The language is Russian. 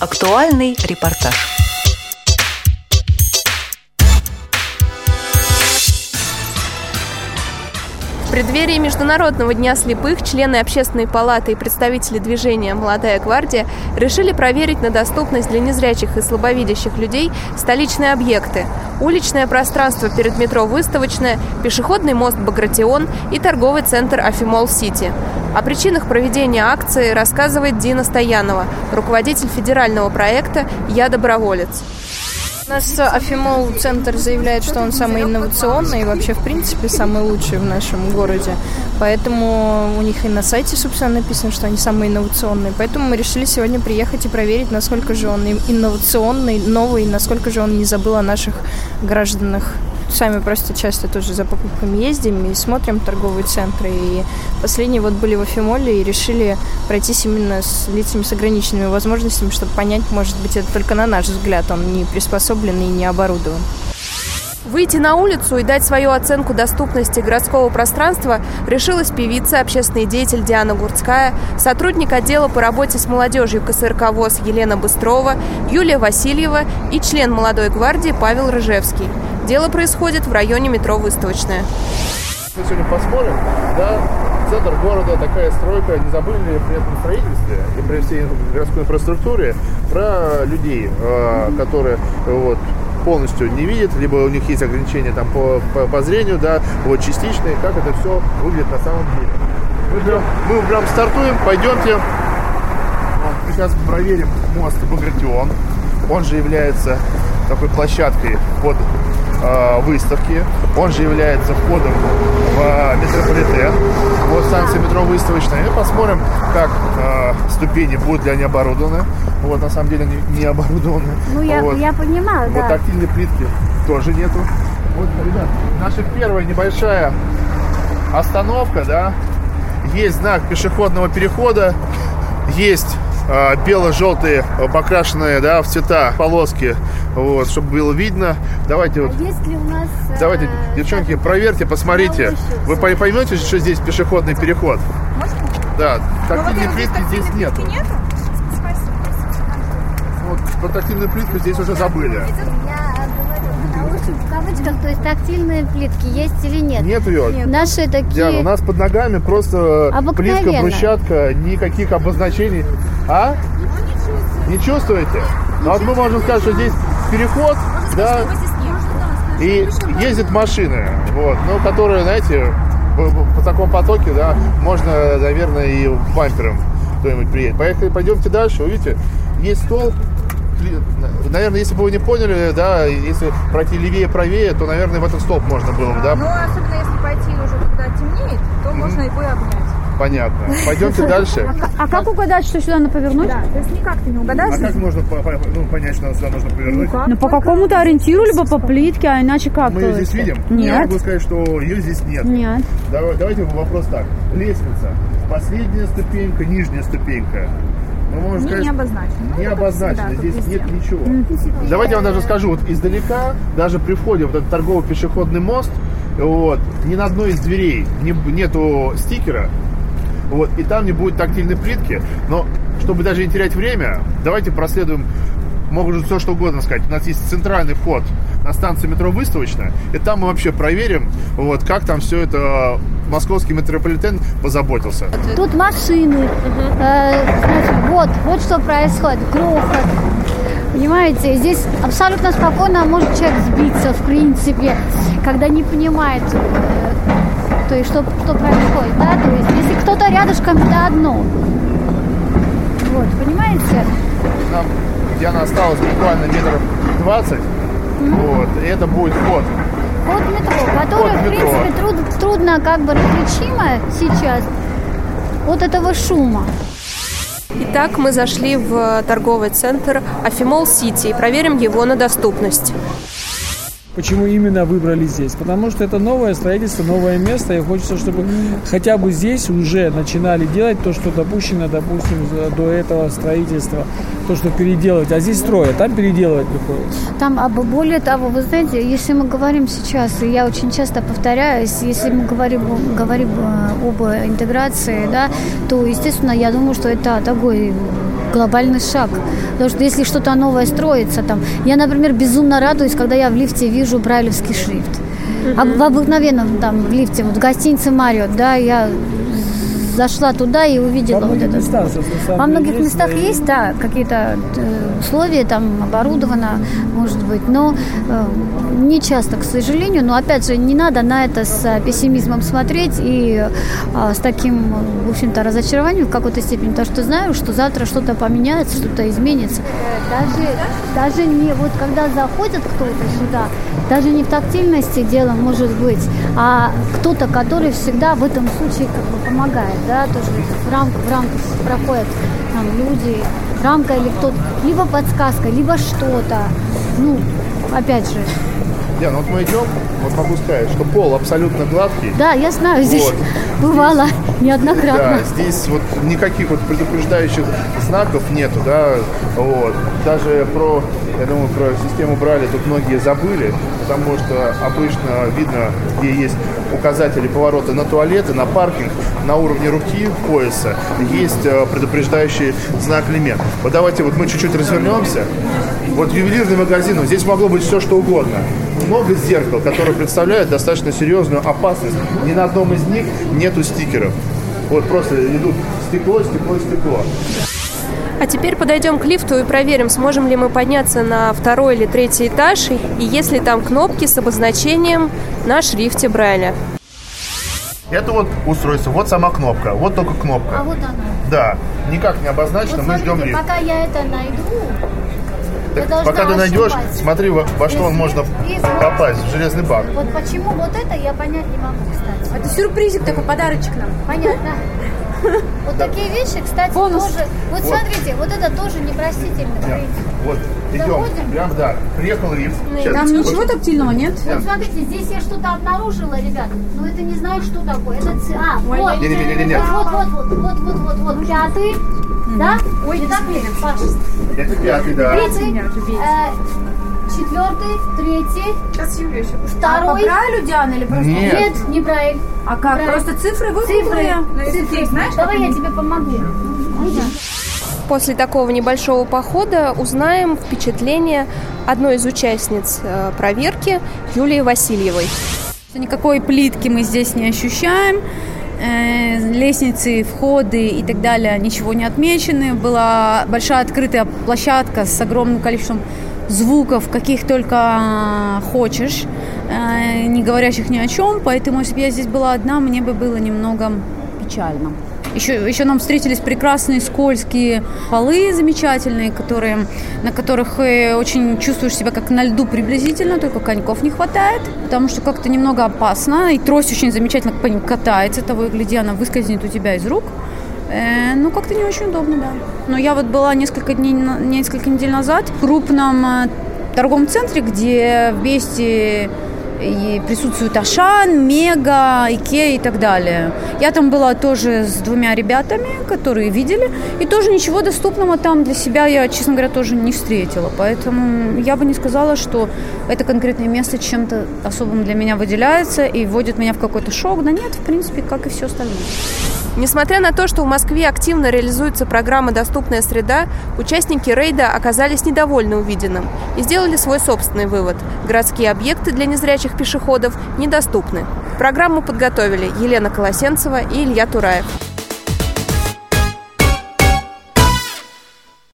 Актуальный репортаж. Преддверии Международного дня слепых члены Общественной палаты и представители движения «Молодая гвардия» решили проверить на доступность для незрячих и слабовидящих людей столичные объекты – уличное пространство перед метро «Выставочное», пешеходный мост «Багратион» и торговый центр «Афимол-Сити». О причинах проведения акции рассказывает Дина Стоянова, руководитель федерального проекта «Я доброволец». У нас Афимол центр заявляет, что он самый инновационный и вообще, в принципе, самый лучший в нашем городе. Поэтому у них и на сайте, собственно, написано, что они самые инновационные. Поэтому мы решили сегодня приехать и проверить, насколько же он инновационный, новый, насколько же он не забыл о наших гражданах сами просто часто тоже за покупками ездим и смотрим торговые центры. И последние вот были в Афимоле и решили пройтись именно с лицами с ограниченными возможностями, чтобы понять, может быть, это только на наш взгляд, он не приспособлен и не оборудован. Выйти на улицу и дать свою оценку доступности городского пространства решилась певица, общественный деятель Диана Гурцкая, сотрудник отдела по работе с молодежью КСРК ВОЗ Елена Быстрова, Юлия Васильева и член молодой гвардии Павел Рыжевский. Дело происходит в районе метро «Выставочная». Мы сегодня посмотрим, да, центр города, такая стройка, не забыли ли при этом строительстве и при всей городской инфраструктуре про людей, э, которые вот, полностью не видят, либо у них есть ограничения там по, по, по зрению, да, вот частичные, как это все выглядит на самом деле. Мы прям, мы прям стартуем, пойдемте. Вот, сейчас проверим мост Багратион. Он же является такой площадкой под э, выставки. Он же является входом в метрополитен. Вот станция метро выставочная. И посмотрим, как э, ступени будут ли они оборудованы. Вот, на самом деле, не, не оборудованы. Ну, я, вот. я понимаю, Вот да. тактильной плитки тоже нету. Вот, ребят, наша первая небольшая остановка, да. Есть знак пешеходного перехода. Есть э, бело-желтые э, покрашенные, да, в цвета полоски, вот, чтобы было видно. Давайте вот А есть ли у нас... э, Давайте, девчонки, проверьте, посмотрите. Вы пой- поймете, что здесь пешеходный переход? Да, тактильной плитки здесь нету. Вот про тактильную плитку здесь уже забыли. Я говорю, а лучше в кавычках, то есть тактильные плитки есть или нет? Нет ее. Наши такие... Диана, у нас под ногами просто плитка, Обыкновенно. брусчатка, никаких обозначений. А? Не чувствуете? Ну, вот мы можем сказать, что здесь переход, да, и ездят машины, вот, ну, которые, знаете, по, по такому потоке, да, можно, наверное, и бампером кто-нибудь приедет. Поехали, пойдемте дальше, увидите, есть стол, наверное, если бы вы не поняли, да, если пройти левее, правее, то, наверное, в этот столб можно было бы, да, Ну, особенно если пойти уже когда темнеет, то можно его и обнять. Понятно. Пойдемте дальше. А как угадать, что сюда надо повернуть? Да, то есть никак ты не угадаешь. А как можно по- по- ну, понять, что сюда можно повернуть? Ну, по какому-то ориентиру, либо по плитке, а иначе как? Мы ее здесь видим? Я Нет. могу сказать, что ее здесь нет. Нет. Давай- Давайте вопрос так. Лестница. Последняя ступенька, нижняя ступенька. Мы можем Не, сказать, не обозначено. Ну, не обозначено, всегда, здесь везде. нет ничего. Давайте я вам даже скажу, вот издалека, даже при входе в этот торговый пешеходный мост, вот, ни на одной из дверей не, нету стикера, вот, и там не будет тактильной плитки, но чтобы даже не терять время, давайте проследуем, могут все что угодно сказать. У нас есть центральный вход на станцию метро Выставочная, и там мы вообще проверим, вот, как там все это московский метрополитен позаботился. Тут машины. Э, значит, вот, вот что происходит. Грохот. Понимаете, здесь абсолютно спокойно может человек сбиться, в принципе, когда не понимает, э, то есть, что, что происходит, да, то есть, если кто-то рядышком, это одно. Вот, понимаете? Нам Диана осталось буквально метров 20, вот, и это будет вход. Вот метро, которое, Вот в метро. принципе, труд- трудно как бы различимо сейчас от этого шума. Итак, мы зашли в торговый центр Афимол Сити и проверим его на доступность. Почему именно выбрали здесь? Потому что это новое строительство, новое место, и хочется, чтобы хотя бы здесь уже начинали делать то, что допущено, допустим, до этого строительства, то, что переделывать. А здесь строят, там переделывать приходится. Там, а более того, вы знаете, если мы говорим сейчас, и я очень часто повторяюсь, если мы говорим, говорим э, об интеграции, да, то, естественно, я думаю, что это такой глобальный шаг. Потому что если что-то новое строится там... Я, например, безумно радуюсь, когда я в лифте вижу брайлевский шрифт. А в обыкновенном там в лифте, вот в гостинице Мариот, да, я зашла туда и увидела Во вот это. местах, Во многих местах и- есть, да, какие-то э, условия, там оборудовано, может быть, но э, не часто, к сожалению. Но опять же, не надо на это с э, пессимизмом смотреть и с таким, в общем-то, разочарованием в какой-то степени, потому что знаю, что завтра что-то поменяется, что-то изменится. Даже, даже не вот когда заходит кто-то сюда, даже не в тактильности дело может быть, а кто-то, который всегда в этом случае как бы помогает, да, тоже в рамку, в рамку проходят там люди, рамка или кто-то, либо подсказка, либо что-то. Ну, опять же, Не, ну вот мы идем, вот могу сказать, что пол абсолютно гладкий. да, я знаю, здесь Вот. бывало неоднократно. Да, здесь вот никаких вот предупреждающих знаков нету, да, вот. Даже про, я думаю, про систему брали тут многие забыли, потому что обычно видно, где есть указатели поворота на туалеты, на паркинг, на уровне руки, пояса, есть э, предупреждающий знак лимит. Вот давайте вот мы чуть-чуть развернемся. Вот ювелирный магазин, здесь могло быть все, что угодно. Много зеркал, которые представляют достаточно серьезную опасность. Ни на одном из них нету стикеров. Вот просто идут стекло, стекло, стекло. А теперь подойдем к лифту и проверим, сможем ли мы подняться на второй или третий этаж, и есть ли там кнопки с обозначением на шрифте Брайля. Это вот устройство, вот сама кнопка, вот только А кнопка. вот она. Да, никак не обозначено, Вот мы ждем лифт. пока я это найду, Так, пока ты найдешь, ощупать. смотри, во, во что он можно есть- попасть, в железный бак. Вот почему вот это я понять не могу, кстати. Это сюрпризик такой, подарочек нам. Понятно. Вот такие вещи, кстати, Бонус. тоже. Вот смотрите, вот это тоже непростительный Да. принцип. Вот, идем, прям, да, приехал лифт. Сейчас, Там вот- ничего тактильного нет? Вот смотрите, здесь я что-то обнаружила, ребят, но это не знаю, что такое. Это ц- а, вот. Не-не-не-не-не. Вот, вот, вот, вот, вот, вот, вот, пятый, да? Ой, не так ли, Паш? Это пятый, да. Третий, э, четвертый, третий, Сейчас Юля еще. А по второй. Брайлю, Диана, или просто? Нет. Нет, не Брайль. А как? Брайль. Просто цифры Цифры, выпуклые? На языке, цифры. знаешь, Давай я они? тебе помогу. Можно? После такого небольшого похода узнаем впечатление одной из участниц э, проверки Юлии Васильевой. Никакой плитки мы здесь не ощущаем. Э, Лестницы, входы и так далее ничего не отмечены. Была большая открытая площадка с огромным количеством звуков, каких только хочешь, э, не говорящих ни о чем. Поэтому, если бы я здесь была одна, мне бы было немного печально. Еще, еще нам встретились прекрасные скользкие полы замечательные, которые, на которых э, очень чувствуешь себя как на льду приблизительно, только коньков не хватает, потому что как-то немного опасно. И трость очень замечательно катается, того и гляди, она выскользнет у тебя из рук. Э, ну, как-то не очень удобно, да. Но я вот была несколько дней, несколько недель назад в крупном э, торговом центре, где вместе и присутствуют Ашан, Мега, Икея и так далее. Я там была тоже с двумя ребятами, которые видели, и тоже ничего доступного там для себя я, честно говоря, тоже не встретила. Поэтому я бы не сказала, что это конкретное место чем-то особым для меня выделяется и вводит меня в какой-то шок. Да нет, в принципе, как и все остальное. Несмотря на то, что в Москве активно реализуется программа «Доступная среда», участники рейда оказались недовольны увиденным и сделали свой собственный вывод. Городские объекты для незрячих пешеходов недоступны. Программу подготовили Елена Колосенцева и Илья Тураев.